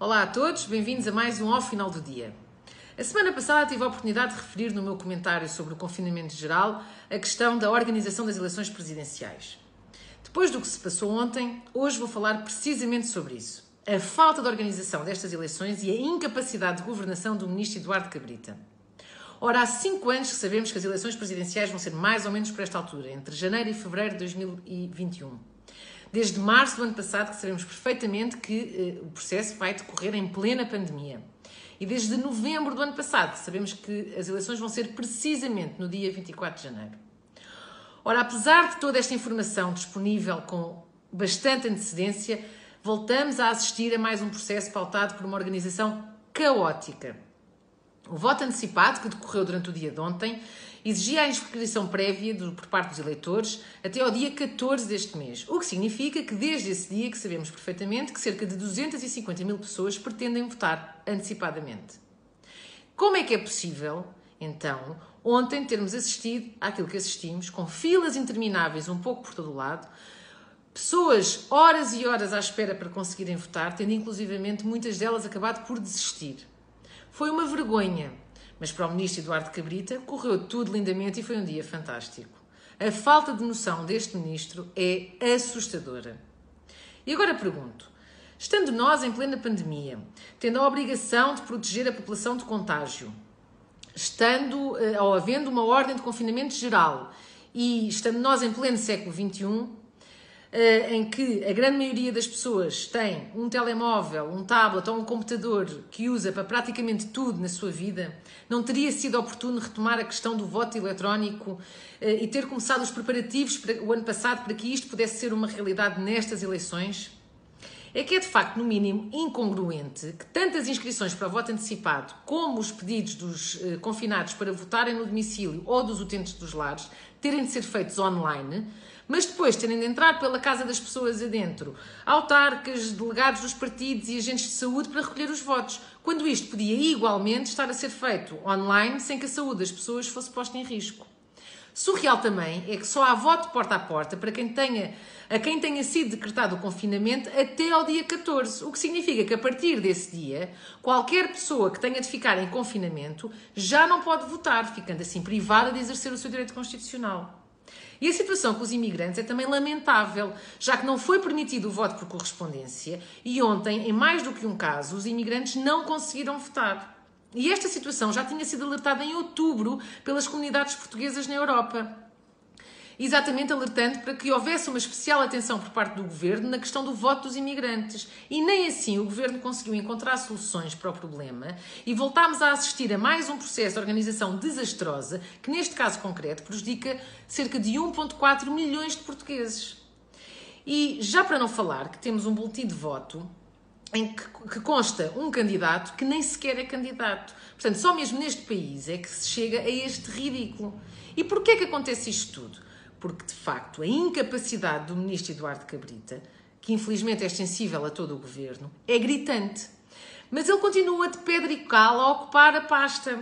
Olá a todos, bem-vindos a mais um Ao Final do Dia. A semana passada tive a oportunidade de referir no meu comentário sobre o confinamento geral a questão da organização das eleições presidenciais. Depois do que se passou ontem, hoje vou falar precisamente sobre isso. A falta de organização destas eleições e a incapacidade de governação do ministro Eduardo Cabrita. Ora, há cinco anos que sabemos que as eleições presidenciais vão ser mais ou menos por esta altura, entre janeiro e fevereiro de 2021. Desde março do ano passado que sabemos perfeitamente que uh, o processo vai decorrer em plena pandemia. E desde novembro do ano passado sabemos que as eleições vão ser precisamente no dia 24 de janeiro. Ora, apesar de toda esta informação disponível com bastante antecedência, voltamos a assistir a mais um processo pautado por uma organização caótica. O voto antecipado, que decorreu durante o dia de ontem, exigia a inscrição prévia do, por parte dos eleitores até ao dia 14 deste mês, o que significa que desde esse dia que sabemos perfeitamente que cerca de 250 mil pessoas pretendem votar antecipadamente. Como é que é possível, então, ontem termos assistido àquilo que assistimos, com filas intermináveis um pouco por todo o lado, pessoas horas e horas à espera para conseguirem votar, tendo inclusivamente muitas delas acabado por desistir. Foi uma vergonha mas para o ministro Eduardo Cabrita correu tudo lindamente e foi um dia fantástico. A falta de noção deste ministro é assustadora. E agora pergunto: estando nós em plena pandemia, tendo a obrigação de proteger a população de contágio, estando eh, ou havendo uma ordem de confinamento geral e estando nós em pleno século XXI, em que a grande maioria das pessoas tem um telemóvel, um tablet ou um computador que usa para praticamente tudo na sua vida, não teria sido oportuno retomar a questão do voto eletrónico eh, e ter começado os preparativos para, o ano passado para que isto pudesse ser uma realidade nestas eleições? É que é de facto, no mínimo, incongruente que tantas inscrições para voto antecipado, como os pedidos dos eh, confinados para votarem no domicílio ou dos utentes dos lares, terem de ser feitos online, mas depois terem de entrar pela casa das pessoas adentro, autarcas, delegados dos partidos e agentes de saúde para recolher os votos, quando isto podia igualmente estar a ser feito online sem que a saúde das pessoas fosse posta em risco. Surreal também é que só há voto porta a porta para quem tenha, a quem tenha sido decretado o confinamento até ao dia 14, o que significa que a partir desse dia, qualquer pessoa que tenha de ficar em confinamento já não pode votar, ficando assim privada de exercer o seu direito constitucional. E a situação com os imigrantes é também lamentável, já que não foi permitido o voto por correspondência e ontem, em mais do que um caso, os imigrantes não conseguiram votar. E esta situação já tinha sido alertada em outubro pelas comunidades portuguesas na Europa exatamente alertando para que houvesse uma especial atenção por parte do governo na questão do voto dos imigrantes. E nem assim o governo conseguiu encontrar soluções para o problema e voltámos a assistir a mais um processo de organização desastrosa que, neste caso concreto, prejudica cerca de 1,4 milhões de portugueses. E já para não falar que temos um boletim de voto em que, que, consta um candidato que nem sequer é candidato. Portanto, só mesmo neste país é que se chega a este ridículo. E porquê é que acontece isto tudo? porque de facto a incapacidade do ministro Eduardo Cabrita, que infelizmente é sensível a todo o governo, é gritante. Mas ele continua de pedra e cal a ocupar a pasta.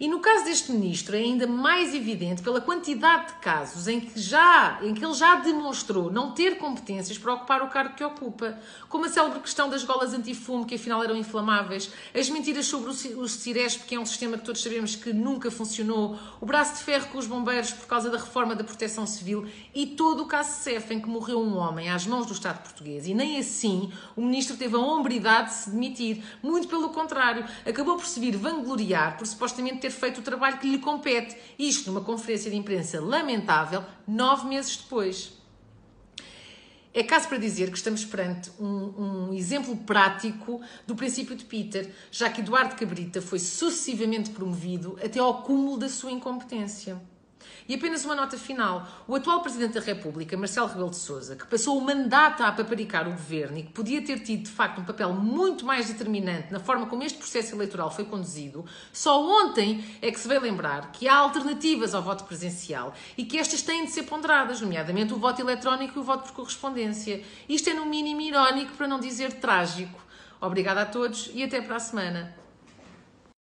E no caso deste ministro é ainda mais evidente pela quantidade de casos em que, já, em que ele já demonstrou não ter competências para ocupar o cargo que ocupa, como a célebre questão das golas antifumo, que afinal eram inflamáveis, as mentiras sobre o Ciresp, que é um sistema que todos sabemos que nunca funcionou, o braço de ferro com os bombeiros por causa da reforma da proteção civil e todo o caso CEF, em que morreu um homem às mãos do Estado português. E nem assim o ministro teve a hombridade de se demitir. Muito pelo contrário, acabou por se vir vangloriar por supostamente ter ter feito o trabalho que lhe compete. Isto numa conferência de imprensa lamentável, nove meses depois. É caso para dizer que estamos perante um, um, exemplo prático do princípio de Peter, já que Eduardo Cabrita foi sucessivamente promovido até ao cúmulo da sua incompetência. E apenas uma nota final. O atual Presidente da República, Marcelo Rebelo de Sousa, que passou o mandato a paparicar o governo e que podia ter tido, de facto, um papel muito mais determinante na forma como este processo eleitoral foi conduzido, só ontem é que se veio lembrar que há alternativas ao voto presencial e que estas têm de ser ponderadas, nomeadamente o voto eletrónico e o voto por correspondência. Isto é, no mínimo, irónico, para não dizer trágico. Obrigada a todos e até para a semana.